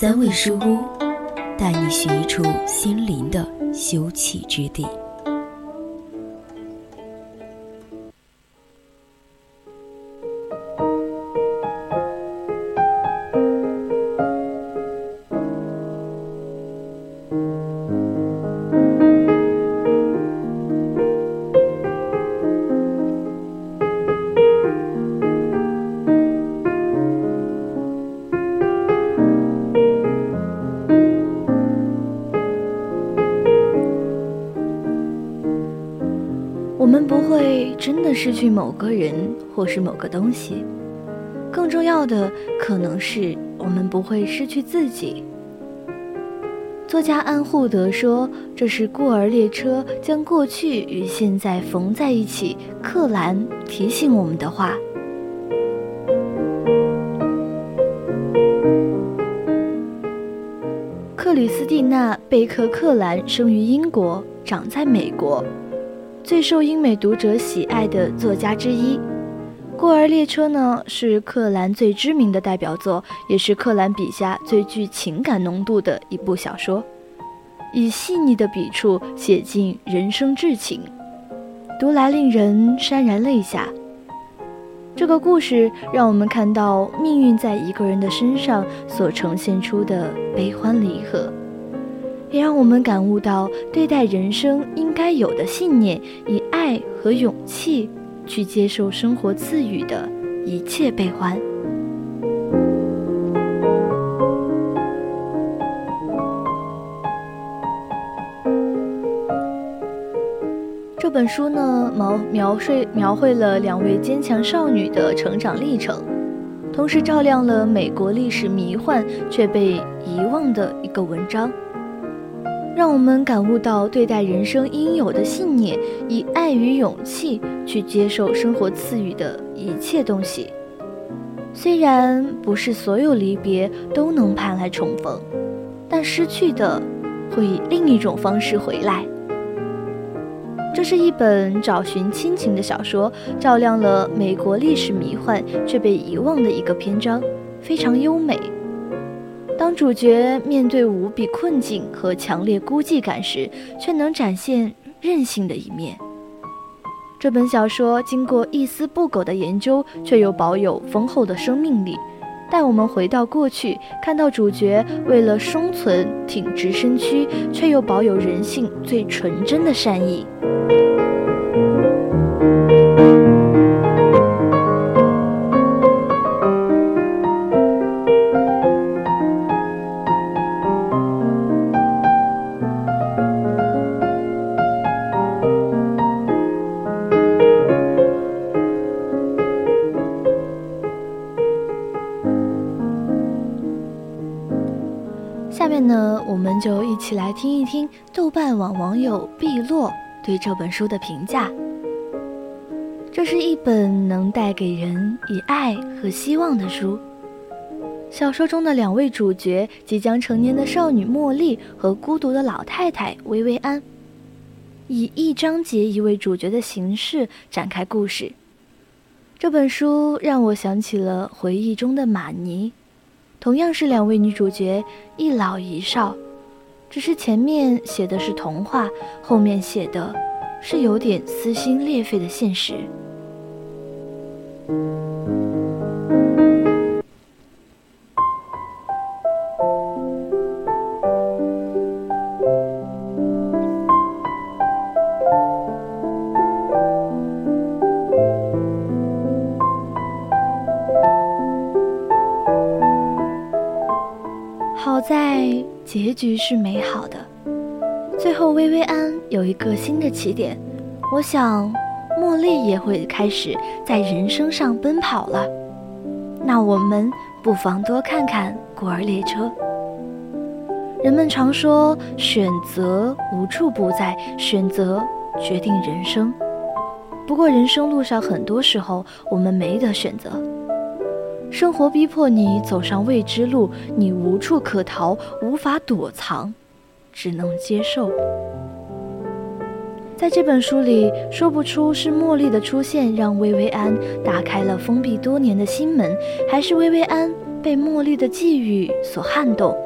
三味书屋，带你寻一处心灵的休憩之地。真的失去某个人或是某个东西，更重要的可能是我们不会失去自己。作家安护德说：“这是《孤儿列车》将过去与现在缝在一起。”克兰提醒我们的话。克里斯蒂娜·贝克克兰生于英国，长在美国。最受英美读者喜爱的作家之一，《孤儿列车》呢是克兰最知名的代表作，也是克兰笔下最具情感浓度的一部小说，以细腻的笔触写尽人生至情，读来令人潸然泪下。这个故事让我们看到命运在一个人的身上所呈现出的悲欢离合。也让我们感悟到对待人生应该有的信念，以爱和勇气去接受生活赐予的一切悲欢。这本书呢，描描绘描绘了两位坚强少女的成长历程，同时照亮了美国历史迷幻却被遗忘的一个文章。让我们感悟到对待人生应有的信念，以爱与勇气去接受生活赐予的一切东西。虽然不是所有离别都能盼来重逢，但失去的会以另一种方式回来。这是一本找寻亲情的小说，照亮了美国历史迷幻却被遗忘的一个篇章，非常优美。当主角面对无比困境和强烈孤寂感时，却能展现韧性的一面。这本小说经过一丝不苟的研究，却又保有丰厚的生命力，带我们回到过去，看到主角为了生存挺直身躯，却又保有人性最纯真的善意。下面呢，我们就一起来听一听豆瓣网网友碧落对这本书的评价。这是一本能带给人以爱和希望的书。小说中的两位主角，即将成年的少女茉莉和孤独的老太太薇薇安，以一章节一位主角的形式展开故事。这本书让我想起了回忆中的玛尼。同样是两位女主角，一老一少，只是前面写的是童话，后面写的是有点撕心裂肺的现实。在结局是美好的，最后薇薇安有一个新的起点，我想茉莉也会开始在人生上奔跑了。那我们不妨多看看《孤儿列车》。人们常说，选择无处不在，选择决定人生。不过，人生路上很多时候我们没得选择，生活逼迫你走上未知路，你无处可逃，无法躲藏，只能接受。在这本书里，说不出是茉莉的出现让薇薇安打开了封闭多年的心门，还是薇薇安被茉莉的寄语所撼动。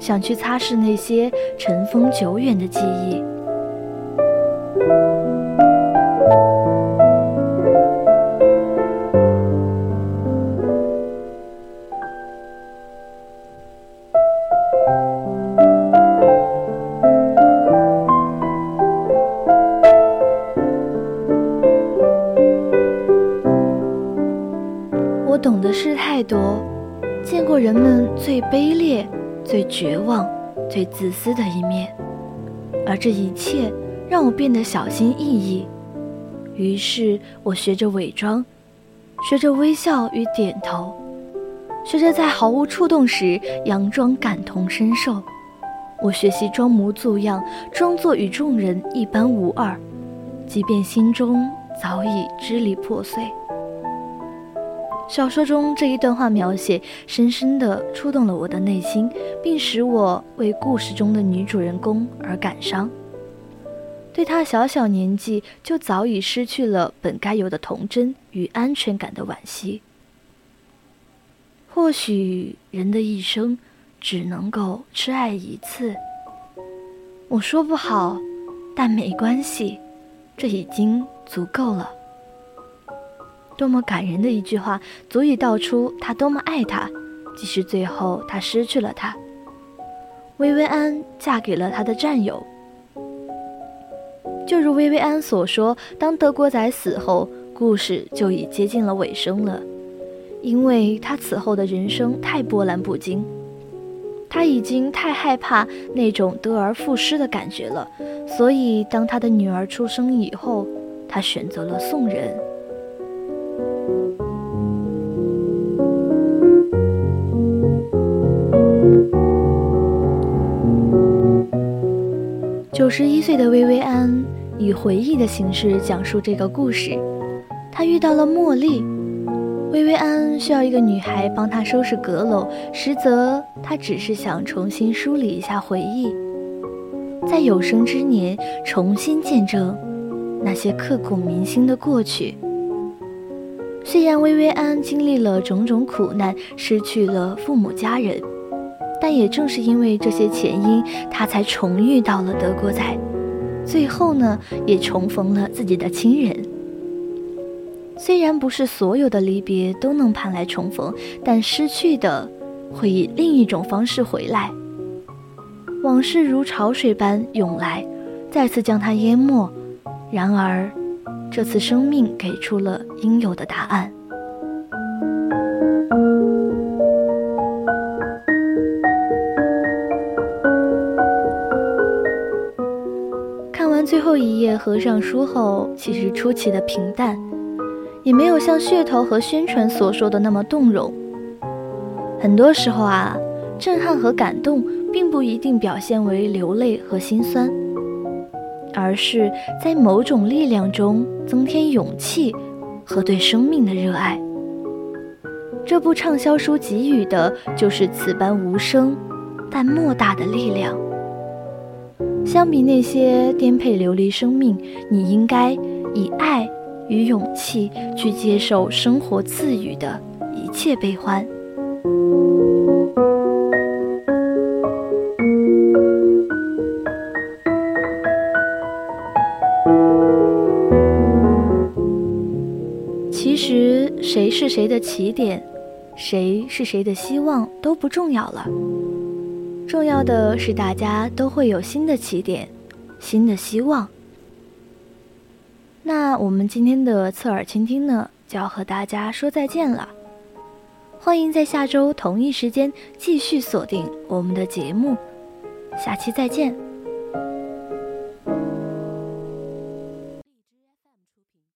想去擦拭那些尘封久远的记忆。懂的事太多，见过人们最卑劣。最绝望、最自私的一面，而这一切让我变得小心翼翼。于是我学着伪装，学着微笑与点头，学着在毫无触动时佯装感同身受。我学习装模作样，装作与众人一般无二，即便心中早已支离破碎。小说中这一段话描写，深深地触动了我的内心，并使我为故事中的女主人公而感伤。对她小小年纪就早已失去了本该有的童真与安全感的惋惜。或许人的一生只能够痴爱一次，我说不好，但没关系，这已经足够了。多么感人的一句话，足以道出他多么爱她，即使最后他失去了她。薇薇安嫁给了他的战友，就如薇薇安所说，当德国仔死后，故事就已接近了尾声了，因为他此后的人生太波澜不惊，他已经太害怕那种得而复失的感觉了，所以当他的女儿出生以后，他选择了送人。九十一岁的薇薇安以回忆的形式讲述这个故事。她遇到了茉莉，薇薇安需要一个女孩帮她收拾阁楼，实则她只是想重新梳理一下回忆，在有生之年重新见证那些刻骨铭心的过去。虽然薇薇安经历了种种苦难，失去了父母家人。但也正是因为这些前因，他才重遇到了德国仔，最后呢，也重逢了自己的亲人。虽然不是所有的离别都能盼来重逢，但失去的会以另一种方式回来。往事如潮水般涌来，再次将他淹没。然而，这次生命给出了应有的答案。一页合上书后，其实出奇的平淡，也没有像噱头和宣传所说的那么动容。很多时候啊，震撼和感动并不一定表现为流泪和心酸，而是在某种力量中增添勇气和对生命的热爱。这部畅销书给予的就是此般无声但莫大的力量。相比那些颠沛流离生命，你应该以爱与勇气去接受生活赐予的一切悲欢。其实，谁是谁的起点，谁是谁的希望都不重要了。重要的是，大家都会有新的起点，新的希望。那我们今天的侧耳倾听呢，就要和大家说再见了。欢迎在下周同一时间继续锁定我们的节目，下期再见。